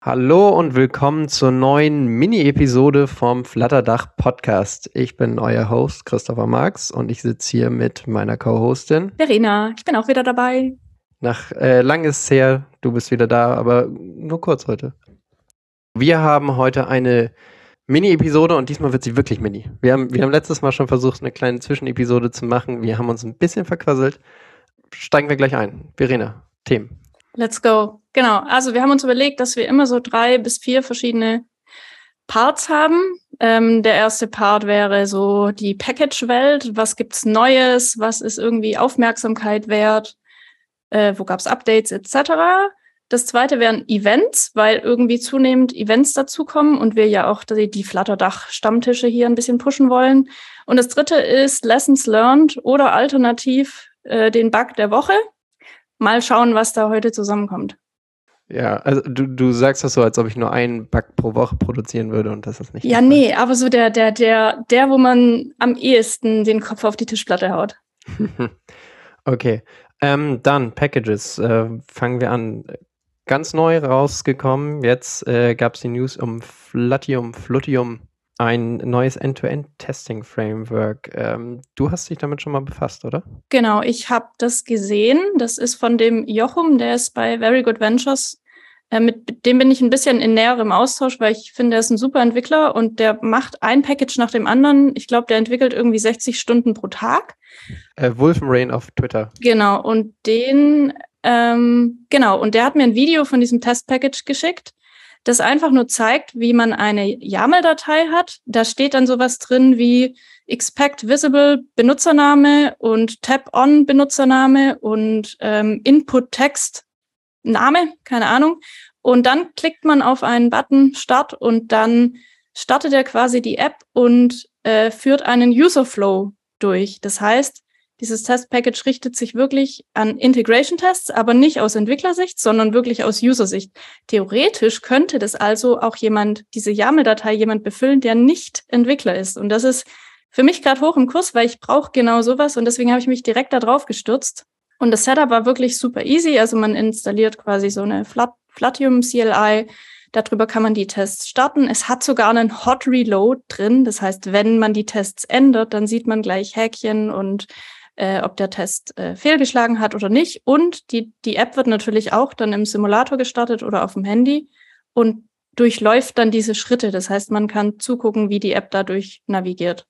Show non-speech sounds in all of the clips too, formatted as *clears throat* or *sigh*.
Hallo und willkommen zur neuen Mini-Episode vom Flatterdach Podcast. Ich bin euer Host Christopher Marx und ich sitze hier mit meiner Co-Hostin Verena. Ich bin auch wieder dabei. Nach äh, lang ist her, du bist wieder da, aber nur kurz heute. Wir haben heute eine Mini-Episode und diesmal wird sie wirklich mini. Wir haben, wir haben letztes Mal schon versucht, eine kleine Zwischenepisode zu machen. Wir haben uns ein bisschen verquasselt. Steigen wir gleich ein. Verena, Themen. Let's go. Genau. Also wir haben uns überlegt, dass wir immer so drei bis vier verschiedene Parts haben. Ähm, der erste Part wäre so die Package-Welt. Was gibt's Neues? Was ist irgendwie Aufmerksamkeit wert? Äh, wo gab's Updates etc. Das zweite wären Events, weil irgendwie zunehmend Events dazukommen und wir ja auch die, die Flatterdach-Stammtische hier ein bisschen pushen wollen. Und das dritte ist Lessons Learned oder alternativ äh, den Bug der Woche mal schauen, was da heute zusammenkommt. Ja, also du, du sagst das so, als ob ich nur einen Bug pro Woche produzieren würde und das ist nicht. Ja, nee, aber so der, der, der, der, wo man am ehesten den Kopf auf die Tischplatte haut. *laughs* okay. Ähm, dann Packages. Äh, fangen wir an. Ganz neu rausgekommen. Jetzt äh, gab es die News um Flatium, Flutium ein neues End-to-End-Testing-Framework. Ähm, du hast dich damit schon mal befasst, oder? Genau, ich habe das gesehen. Das ist von dem Jochum, der ist bei Very Good Ventures. Äh, mit dem bin ich ein bisschen in näherem Austausch, weil ich finde, er ist ein super Entwickler und der macht ein Package nach dem anderen. Ich glaube, der entwickelt irgendwie 60 Stunden pro Tag. Äh, Wolfenrain auf Twitter. Genau, und den, ähm, genau, und der hat mir ein Video von diesem Test-Package geschickt das einfach nur zeigt, wie man eine YAML-Datei hat. Da steht dann sowas drin wie expect visible Benutzername und tab on Benutzername und ähm, Input Text Name, keine Ahnung. Und dann klickt man auf einen Button Start und dann startet er quasi die App und äh, führt einen User Flow durch. Das heißt, dieses Test-Package richtet sich wirklich an Integration-Tests, aber nicht aus Entwicklersicht, sondern wirklich aus User-Sicht. Theoretisch könnte das also auch jemand, diese YAML-Datei jemand befüllen, der nicht Entwickler ist. Und das ist für mich gerade hoch im Kurs, weil ich brauche genau sowas und deswegen habe ich mich direkt da drauf gestürzt. Und das Setup war wirklich super easy. Also man installiert quasi so eine Flat Flatium CLI. Darüber kann man die Tests starten. Es hat sogar einen Hot Reload drin. Das heißt, wenn man die Tests ändert, dann sieht man gleich Häkchen und äh, ob der Test äh, fehlgeschlagen hat oder nicht. Und die, die App wird natürlich auch dann im Simulator gestartet oder auf dem Handy und durchläuft dann diese Schritte. Das heißt, man kann zugucken, wie die App dadurch navigiert.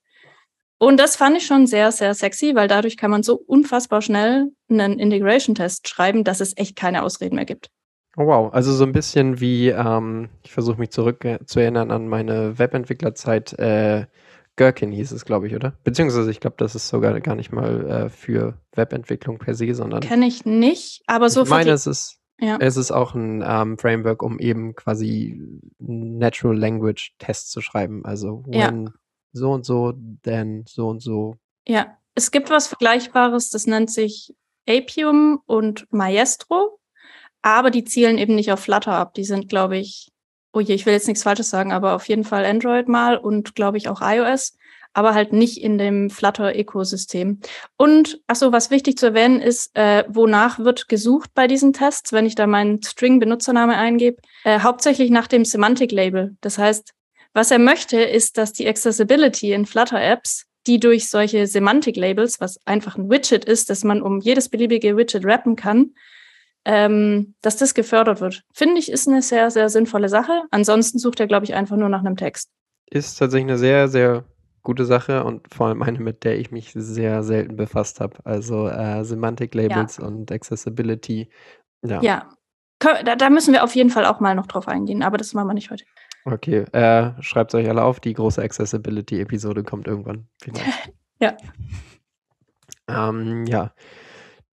Und das fand ich schon sehr, sehr sexy, weil dadurch kann man so unfassbar schnell einen Integration-Test schreiben, dass es echt keine Ausreden mehr gibt. Oh wow, also so ein bisschen wie, ähm, ich versuche mich zurück äh, zu erinnern an meine Webentwicklerzeit, äh, Gherkin hieß es, glaube ich, oder? Beziehungsweise ich glaube, das ist sogar gar nicht mal äh, für Webentwicklung per se, sondern. Kenne ich nicht, aber so Ich meine, es ist, ja. es ist auch ein ähm, Framework, um eben quasi Natural Language Tests zu schreiben. Also when ja. so und so, then so und so. Ja, es gibt was Vergleichbares, das nennt sich Apium und Maestro, aber die zielen eben nicht auf Flutter ab. Die sind, glaube ich, oh je, ich will jetzt nichts Falsches sagen, aber auf jeden Fall Android mal und glaube ich auch iOS, aber halt nicht in dem Flutter-Ökosystem. Und achso, was wichtig zu erwähnen ist, äh, wonach wird gesucht bei diesen Tests, wenn ich da meinen String-Benutzername eingebe, äh, hauptsächlich nach dem Semantic-Label. Das heißt, was er möchte, ist, dass die Accessibility in Flutter-Apps die durch solche Semantic-Labels, was einfach ein Widget ist, dass man um jedes beliebige Widget rappen kann, ähm, dass das gefördert wird. Finde ich, ist eine sehr, sehr sinnvolle Sache. Ansonsten sucht er, glaube ich, einfach nur nach einem Text. Ist tatsächlich eine sehr, sehr gute Sache und vor allem eine, mit der ich mich sehr selten befasst habe. Also äh, Semantic Labels ja. und Accessibility. Ja. ja. Da, da, müssen wir auf jeden Fall auch mal noch drauf eingehen, aber das machen wir nicht heute. Okay, äh, schreibt euch alle auf, die große Accessibility-Episode kommt irgendwann. *laughs* ja. Ähm, ja.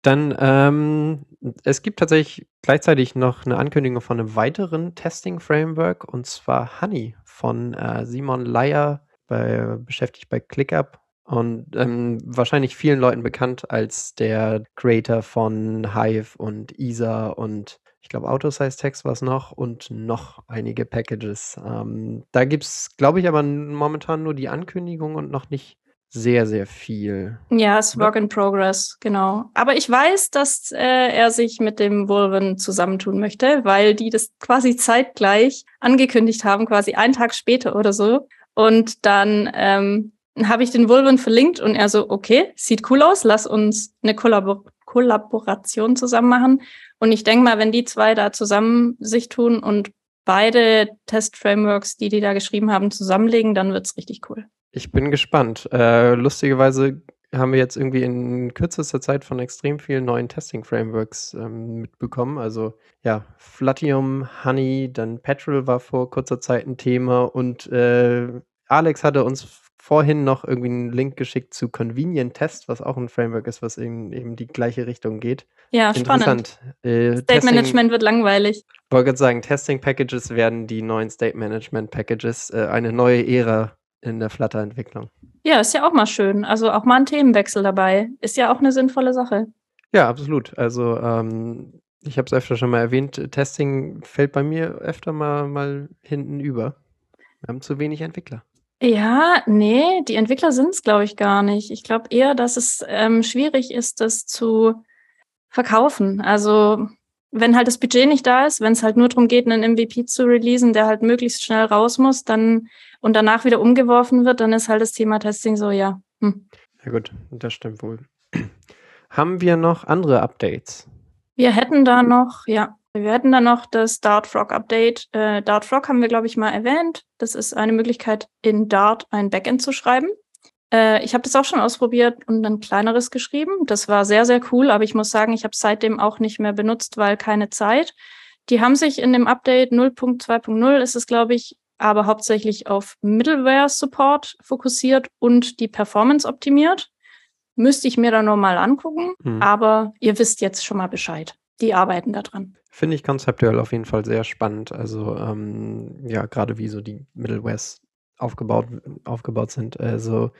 Dann, ähm, es gibt tatsächlich gleichzeitig noch eine Ankündigung von einem weiteren Testing-Framework und zwar Honey von äh, Simon Leier, bei, beschäftigt bei ClickUp und ähm, wahrscheinlich vielen Leuten bekannt als der Creator von Hive und ISA und ich glaube Autosize Text war es noch und noch einige Packages. Ähm, da gibt es, glaube ich, aber momentan nur die Ankündigung und noch nicht sehr, sehr viel. Ja, es ist Work in Progress, genau. Aber ich weiß, dass äh, er sich mit dem Wolven zusammentun möchte, weil die das quasi zeitgleich angekündigt haben, quasi einen Tag später oder so. Und dann ähm, habe ich den Wolven verlinkt und er so, okay, sieht cool aus, lass uns eine Kollabor Kollaboration zusammen machen. Und ich denke mal, wenn die zwei da zusammen sich tun und beide Test-Frameworks, die die da geschrieben haben, zusammenlegen, dann wird's richtig cool. Ich bin gespannt. Äh, lustigerweise haben wir jetzt irgendwie in kürzester Zeit von extrem vielen neuen Testing-Frameworks ähm, mitbekommen. Also ja, Flatium, Honey, dann Petrol war vor kurzer Zeit ein Thema und äh, Alex hatte uns vorhin noch irgendwie einen Link geschickt zu Convenient Test, was auch ein Framework ist, was in eben die gleiche Richtung geht. Ja, spannend. Äh, State Management wird langweilig. Ich wollte gerade sagen, Testing Packages werden die neuen State Management Packages, äh, eine neue Ära in der Flutter-Entwicklung. Ja, ist ja auch mal schön. Also auch mal ein Themenwechsel dabei. Ist ja auch eine sinnvolle Sache. Ja, absolut. Also ähm, ich habe es öfter schon mal erwähnt, Testing fällt bei mir öfter mal, mal hinten über. Wir haben zu wenig Entwickler. Ja, nee, die Entwickler sind es, glaube ich, gar nicht. Ich glaube eher, dass es ähm, schwierig ist, das zu verkaufen. Also wenn halt das Budget nicht da ist, wenn es halt nur darum geht, einen MVP zu releasen, der halt möglichst schnell raus muss, dann und danach wieder umgeworfen wird, dann ist halt das Thema Testing so, ja. Hm. Ja gut, das stimmt wohl. *clears throat* Haben wir noch andere Updates? Wir hätten da noch, ja, wir hätten da noch das Dart Frog Update. Äh, Dart Frog haben wir, glaube ich, mal erwähnt. Das ist eine Möglichkeit, in Dart ein Backend zu schreiben. Äh, ich habe das auch schon ausprobiert und ein kleineres geschrieben. Das war sehr, sehr cool, aber ich muss sagen, ich habe seitdem auch nicht mehr benutzt, weil keine Zeit. Die haben sich in dem Update 0.2.0 ist es, glaube ich, aber hauptsächlich auf Middleware-Support fokussiert und die Performance optimiert. Müsste ich mir da nochmal angucken, hm. aber ihr wisst jetzt schon mal Bescheid. Die arbeiten daran. Finde ich konzeptuell auf jeden Fall sehr spannend. Also ähm, ja, gerade wie so die Middlewares aufgebaut, aufgebaut sind. Also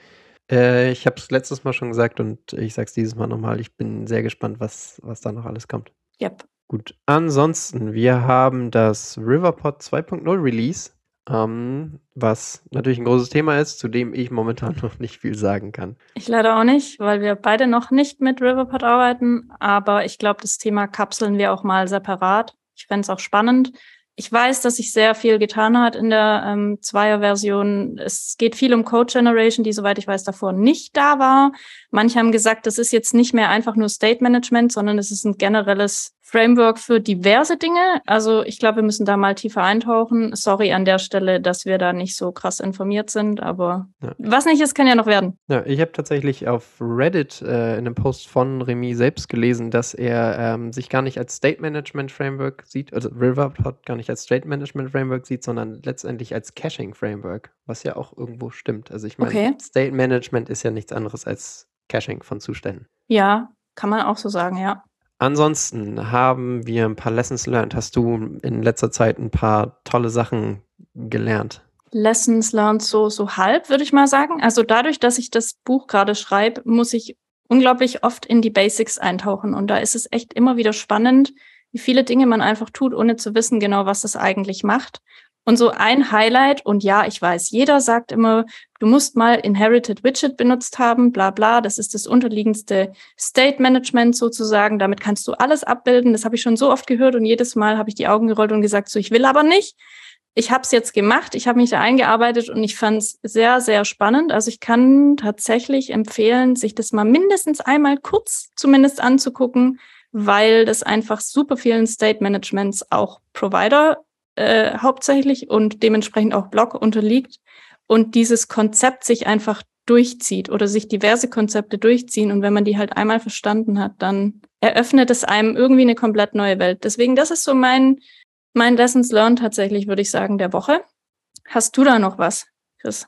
äh, ich habe es letztes Mal schon gesagt und ich sage es dieses Mal nochmal. Ich bin sehr gespannt, was, was da noch alles kommt. Yep. Gut. Ansonsten, wir haben das Riverpod 2.0 Release, ähm, was natürlich ein großes Thema ist, zu dem ich momentan *laughs* noch nicht viel sagen kann. Ich leider auch nicht, weil wir beide noch nicht mit Riverpod arbeiten, aber ich glaube, das Thema kapseln wir auch mal separat. Ich fände es auch spannend. Ich weiß, dass sich sehr viel getan hat in der ähm, Zweier-Version. Es geht viel um Code Generation, die, soweit ich weiß, davor nicht da war. Manche haben gesagt, das ist jetzt nicht mehr einfach nur State Management, sondern es ist ein generelles Framework für diverse Dinge. Also ich glaube, wir müssen da mal tiefer eintauchen. Sorry an der Stelle, dass wir da nicht so krass informiert sind, aber ja. was nicht ist, kann ja noch werden. Ja, ich habe tatsächlich auf Reddit äh, in einem Post von Remy selbst gelesen, dass er ähm, sich gar nicht als State Management Framework sieht, also Riverpod gar nicht als State Management Framework sieht, sondern letztendlich als Caching Framework, was ja auch irgendwo stimmt. Also ich meine, okay. State Management ist ja nichts anderes als Caching von Zuständen. Ja, kann man auch so sagen, ja. Ansonsten haben wir ein paar Lessons learned. Hast du in letzter Zeit ein paar tolle Sachen gelernt? Lessons learned so, so halb, würde ich mal sagen. Also dadurch, dass ich das Buch gerade schreibe, muss ich unglaublich oft in die Basics eintauchen. Und da ist es echt immer wieder spannend, wie viele Dinge man einfach tut, ohne zu wissen genau, was es eigentlich macht. Und so ein Highlight, und ja, ich weiß, jeder sagt immer, du musst mal Inherited Widget benutzt haben, bla bla, das ist das unterliegendste State Management sozusagen, damit kannst du alles abbilden. Das habe ich schon so oft gehört und jedes Mal habe ich die Augen gerollt und gesagt, so ich will aber nicht. Ich habe es jetzt gemacht, ich habe mich da eingearbeitet und ich fand es sehr, sehr spannend. Also ich kann tatsächlich empfehlen, sich das mal mindestens einmal kurz zumindest anzugucken, weil das einfach super vielen State Managements auch Provider äh, hauptsächlich und dementsprechend auch Block unterliegt und dieses Konzept sich einfach durchzieht oder sich diverse Konzepte durchziehen und wenn man die halt einmal verstanden hat, dann eröffnet es einem irgendwie eine komplett neue Welt. Deswegen, das ist so mein, mein Lessons Learned tatsächlich, würde ich sagen, der Woche. Hast du da noch was, Chris?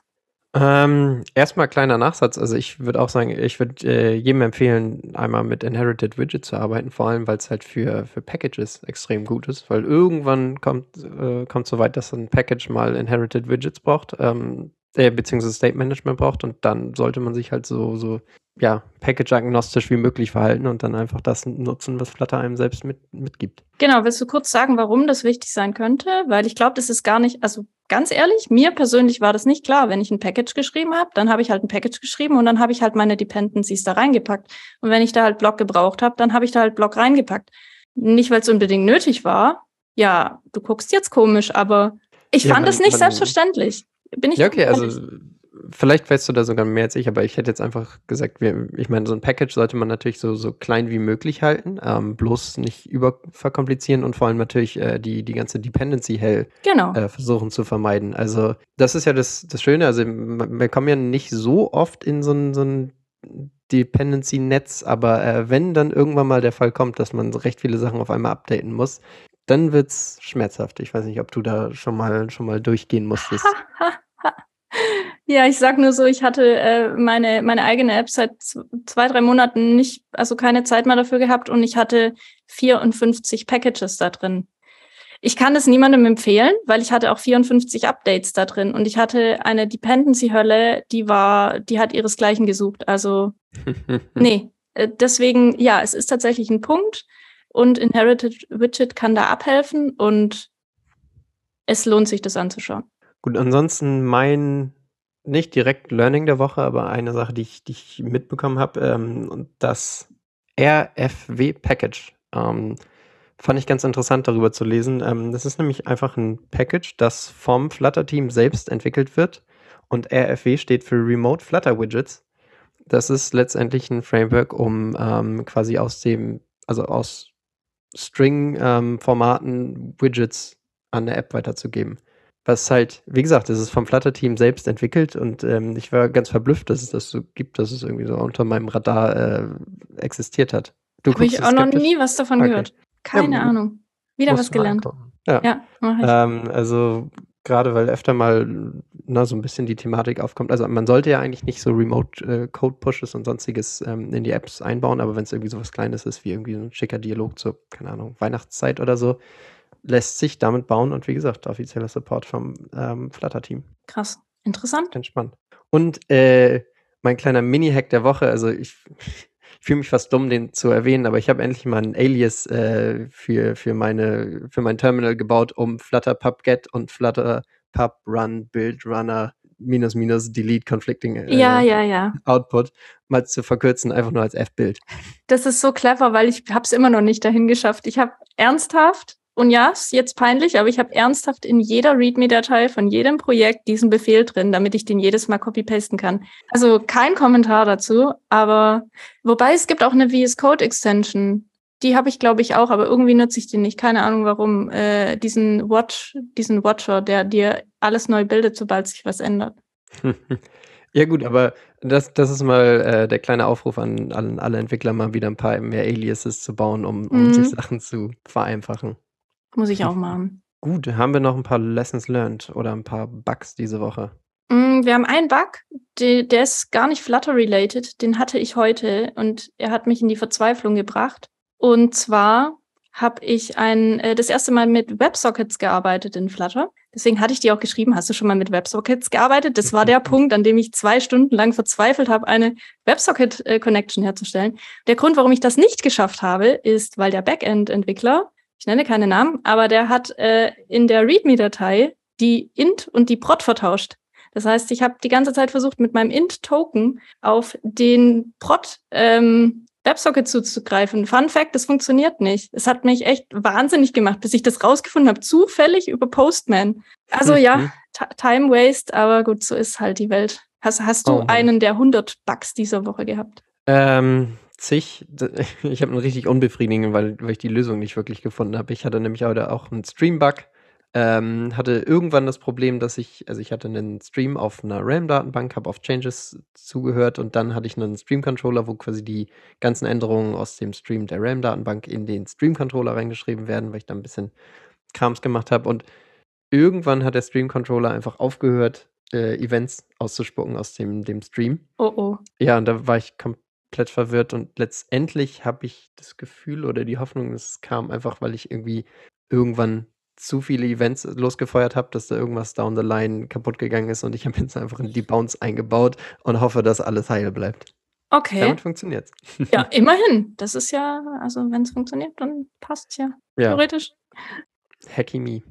Ähm, erstmal kleiner Nachsatz. Also ich würde auch sagen, ich würde äh, jedem empfehlen, einmal mit Inherited Widget zu arbeiten, vor allem weil es halt für, für Packages extrem gut ist, weil irgendwann kommt äh, kommt so weit, dass ein Package mal Inherited Widgets braucht, ähm, äh, beziehungsweise State Management braucht und dann sollte man sich halt so, so ja, package-agnostisch wie möglich verhalten und dann einfach das nutzen, was Flutter einem selbst mit, mitgibt. Genau, willst du kurz sagen, warum das wichtig sein könnte? Weil ich glaube, das ist gar nicht, also ganz ehrlich, mir persönlich war das nicht klar. Wenn ich ein Package geschrieben habe, dann habe ich halt ein Package geschrieben und dann habe ich halt meine Dependencies da reingepackt. Und wenn ich da halt Block gebraucht habe, dann habe ich da halt Block reingepackt. Nicht, weil es unbedingt nötig war. Ja, du guckst jetzt komisch, aber ich ja, fand es nicht selbstverständlich. Bin ich ja, okay, also vielleicht weißt du da sogar mehr als ich, aber ich hätte jetzt einfach gesagt, wir, ich meine, so ein Package sollte man natürlich so, so klein wie möglich halten, ähm, bloß nicht überverkomplizieren und vor allem natürlich äh, die, die ganze Dependency Hell genau. äh, versuchen zu vermeiden. Also das ist ja das, das Schöne, also wir kommen ja nicht so oft in so ein, so ein Dependency-Netz, aber äh, wenn dann irgendwann mal der Fall kommt, dass man recht viele Sachen auf einmal updaten muss, dann wird es schmerzhaft. Ich weiß nicht, ob du da schon mal schon mal durchgehen musstest. *laughs* Ja, ich sag nur so, ich hatte äh, meine, meine eigene App seit zwei, drei Monaten nicht, also keine Zeit mehr dafür gehabt und ich hatte 54 Packages da drin. Ich kann es niemandem empfehlen, weil ich hatte auch 54 Updates da drin und ich hatte eine Dependency-Hölle, die war, die hat ihresgleichen gesucht. Also, *laughs* nee. Äh, deswegen, ja, es ist tatsächlich ein Punkt und Inherited Widget kann da abhelfen und es lohnt sich, das anzuschauen. Gut, ansonsten mein nicht direkt Learning der Woche, aber eine Sache, die ich, die ich mitbekommen habe, ähm, das RFW-Package. Ähm, fand ich ganz interessant darüber zu lesen. Ähm, das ist nämlich einfach ein Package, das vom Flutter-Team selbst entwickelt wird. Und RFW steht für Remote Flutter Widgets. Das ist letztendlich ein Framework, um ähm, quasi aus dem, also aus String-Formaten ähm, Widgets an der App weiterzugeben was halt, wie gesagt, das ist vom Flutter-Team selbst entwickelt und ähm, ich war ganz verblüfft, dass es das so gibt, dass es irgendwie so unter meinem Radar äh, existiert hat. Habe ich auch noch nie was davon okay. gehört. Keine ja, Ahnung. Wieder was gelernt. Ja, ja ähm, also gerade weil öfter mal na, so ein bisschen die Thematik aufkommt. Also man sollte ja eigentlich nicht so Remote äh, und sonstiges ähm, in die Apps einbauen, aber wenn es irgendwie so was Kleines ist, wie irgendwie so ein schicker Dialog zur, keine Ahnung, Weihnachtszeit oder so, lässt sich damit bauen und wie gesagt, offizieller Support vom ähm, Flutter-Team. Krass, interessant. Entspannt. Und äh, mein kleiner Mini-Hack der Woche, also ich, *laughs* ich fühle mich fast dumm, den zu erwähnen, aber ich habe endlich mal ein Alias äh, für, für, meine, für mein Terminal gebaut, um Flutter Pub Get und Flutter Pub Run Build Runner minus minus delete conflicting äh, ja, ja, ja. Output mal zu verkürzen, einfach nur als F-Bild. Das ist so clever, weil ich habe es immer noch nicht dahin geschafft. Ich habe ernsthaft und ja, ist jetzt peinlich, aber ich habe ernsthaft in jeder README-Datei von jedem Projekt diesen Befehl drin, damit ich den jedes Mal copy-pasten kann. Also kein Kommentar dazu, aber wobei es gibt auch eine VS Code Extension. Die habe ich, glaube ich, auch, aber irgendwie nutze ich die nicht. Keine Ahnung warum. Äh, diesen Watch, diesen Watcher, der dir alles neu bildet, sobald sich was ändert. *laughs* Ja gut, aber das, das ist mal äh, der kleine Aufruf an, an alle Entwickler, mal wieder ein paar mehr Aliases zu bauen, um, um mhm. sich Sachen zu vereinfachen. Muss ich auch machen. Gut, haben wir noch ein paar Lessons learned oder ein paar Bugs diese Woche? Mm, wir haben einen Bug, der, der ist gar nicht Flutter-related, den hatte ich heute und er hat mich in die Verzweiflung gebracht. Und zwar habe ich ein, äh, das erste Mal mit WebSockets gearbeitet in Flutter. Deswegen hatte ich dir auch geschrieben, hast du schon mal mit WebSockets gearbeitet? Das war der *laughs* Punkt, an dem ich zwei Stunden lang verzweifelt habe, eine WebSocket-Connection äh, herzustellen. Der Grund, warum ich das nicht geschafft habe, ist, weil der Backend-Entwickler ich nenne keine Namen, aber der hat äh, in der README-Datei die int und die prot vertauscht. Das heißt, ich habe die ganze Zeit versucht, mit meinem int-Token auf den prot ähm, WebSocket zuzugreifen. Fun Fact, das funktioniert nicht. Es hat mich echt wahnsinnig gemacht, bis ich das rausgefunden habe, zufällig über Postman. Also ja, mhm. Time Waste, aber gut, so ist halt die Welt. Hast, hast du oh, einen der 100 Bugs dieser Woche gehabt? Ähm, zig. *laughs* Ich habe einen richtig unbefriedigenden, weil, weil ich die Lösung nicht wirklich gefunden habe. Ich hatte nämlich heute auch einen Stream-Bug. Ähm, hatte irgendwann das Problem, dass ich, also ich hatte einen Stream auf einer RAM-Datenbank, habe auf Changes zugehört und dann hatte ich einen Stream-Controller, wo quasi die ganzen Änderungen aus dem Stream der RAM-Datenbank in den Stream-Controller reingeschrieben werden, weil ich da ein bisschen Krams gemacht habe. Und irgendwann hat der Stream-Controller einfach aufgehört, äh, Events auszuspucken aus dem, dem Stream. Oh oh. Ja, und da war ich komplett komplett verwirrt und letztendlich habe ich das Gefühl oder die Hoffnung, es kam einfach, weil ich irgendwie irgendwann zu viele Events losgefeuert habe, dass da irgendwas down the line kaputt gegangen ist und ich habe *laughs* jetzt einfach in die Bounce eingebaut und hoffe, dass alles heil bleibt. Okay. Damit funktioniert es. Ja, *laughs* immerhin. Das ist ja, also wenn es funktioniert, dann passt es ja. ja. Theoretisch. Hacky me.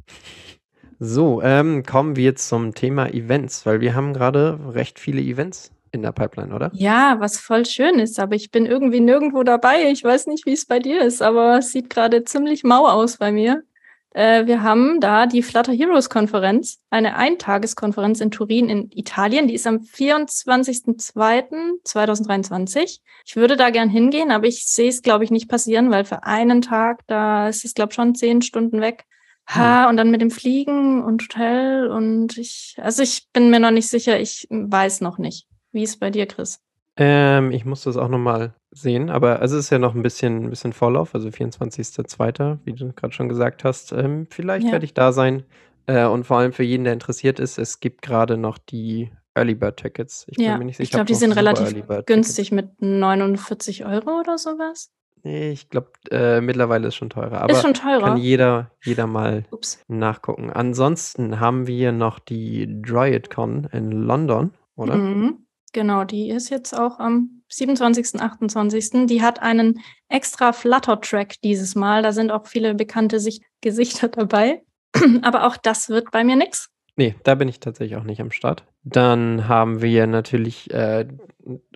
So, ähm, kommen wir zum Thema Events, weil wir haben gerade recht viele Events in der Pipeline, oder? Ja, was voll schön ist, aber ich bin irgendwie nirgendwo dabei. Ich weiß nicht, wie es bei dir ist, aber es sieht gerade ziemlich mau aus bei mir. Äh, wir haben da die Flutter Heroes Konferenz, eine Eintageskonferenz in Turin in Italien. Die ist am 24.02.2023. Ich würde da gern hingehen, aber ich sehe es, glaube ich, nicht passieren, weil für einen Tag, da ist es, glaube ich, schon zehn Stunden weg. Ha, hm. und dann mit dem Fliegen und Hotel und ich, also ich bin mir noch nicht sicher, ich weiß noch nicht. Wie ist es bei dir, Chris? Ähm, ich muss das auch nochmal sehen, aber es ist ja noch ein bisschen, ein bisschen Vorlauf, also 24.02., wie du gerade schon gesagt hast. Ähm, vielleicht ja. werde ich da sein. Äh, und vor allem für jeden, der interessiert ist, es gibt gerade noch die Early Bird Tickets. Ich ja, ich glaube, die sind relativ günstig mit 49 Euro oder sowas. Nee, ich glaube, äh, mittlerweile ist schon teurer. Aber ist schon teurer. kann jeder, jeder mal Ups. nachgucken. Ansonsten haben wir noch die DroidCon in London, oder? Mhm. Genau, die ist jetzt auch am 27., 28. Die hat einen extra Flutter-Track dieses Mal. Da sind auch viele bekannte Sicht *laughs* Gesichter dabei. *clears throat* Aber auch das wird bei mir nichts. Nee, da bin ich tatsächlich auch nicht am Start. Dann haben wir natürlich äh,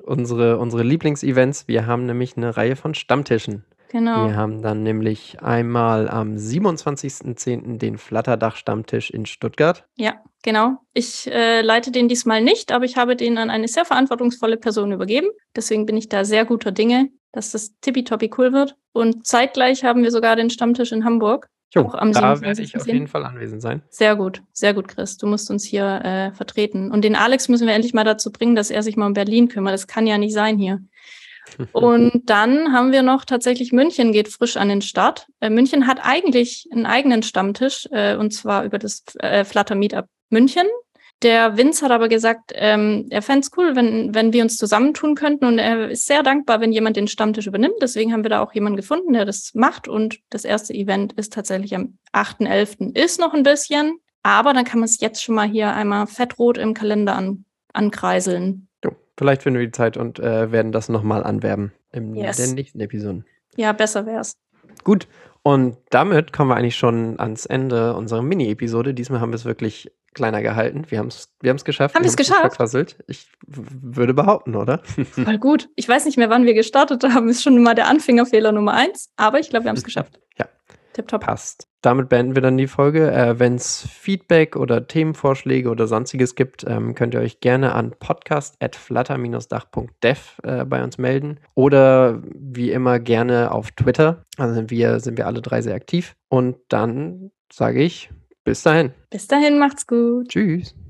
unsere, unsere Lieblingsevents. Wir haben nämlich eine Reihe von Stammtischen. Genau. Wir haben dann nämlich einmal am 27.10. den Flatterdach-Stammtisch in Stuttgart. Ja, genau. Ich äh, leite den diesmal nicht, aber ich habe den an eine sehr verantwortungsvolle Person übergeben. Deswegen bin ich da sehr guter Dinge, dass das tippitoppi cool wird. Und zeitgleich haben wir sogar den Stammtisch in Hamburg. Jo, auch am da werde ich auf jeden Fall anwesend sein. Sehr gut, sehr gut, Chris. Du musst uns hier äh, vertreten. Und den Alex müssen wir endlich mal dazu bringen, dass er sich mal um Berlin kümmert. Das kann ja nicht sein hier. Und dann haben wir noch tatsächlich München geht frisch an den Start. Äh, München hat eigentlich einen eigenen Stammtisch, äh, und zwar über das äh, Flutter Meetup München. Der Vince hat aber gesagt, ähm, er fände es cool, wenn, wenn wir uns zusammentun könnten. Und er ist sehr dankbar, wenn jemand den Stammtisch übernimmt. Deswegen haben wir da auch jemanden gefunden, der das macht. Und das erste Event ist tatsächlich am 8.11. Ist noch ein bisschen, aber dann kann man es jetzt schon mal hier einmal fettrot im Kalender an, ankreiseln. Vielleicht finden wir die Zeit und äh, werden das nochmal anwerben in yes. den nächsten Episoden. Ja, besser wär's. Gut, und damit kommen wir eigentlich schon ans Ende unserer Mini-Episode. Diesmal haben wir es wirklich kleiner gehalten. Wir haben es wir geschafft. Haben wir es geschafft? Verquasselt. Ich würde behaupten, oder? *laughs* Voll gut. Ich weiß nicht mehr, wann wir gestartet haben. Ist schon mal der Anfängerfehler Nummer eins. Aber ich glaube, wir haben es *laughs* geschafft. Ja. Tipptopp. Passt. Damit beenden wir dann die Folge. Äh, Wenn es Feedback oder Themenvorschläge oder sonstiges gibt, ähm, könnt ihr euch gerne an podcast.flutter-dach.dev äh, bei uns melden. Oder wie immer gerne auf Twitter. Also sind wir, sind wir alle drei sehr aktiv. Und dann sage ich bis dahin. Bis dahin, macht's gut. Tschüss.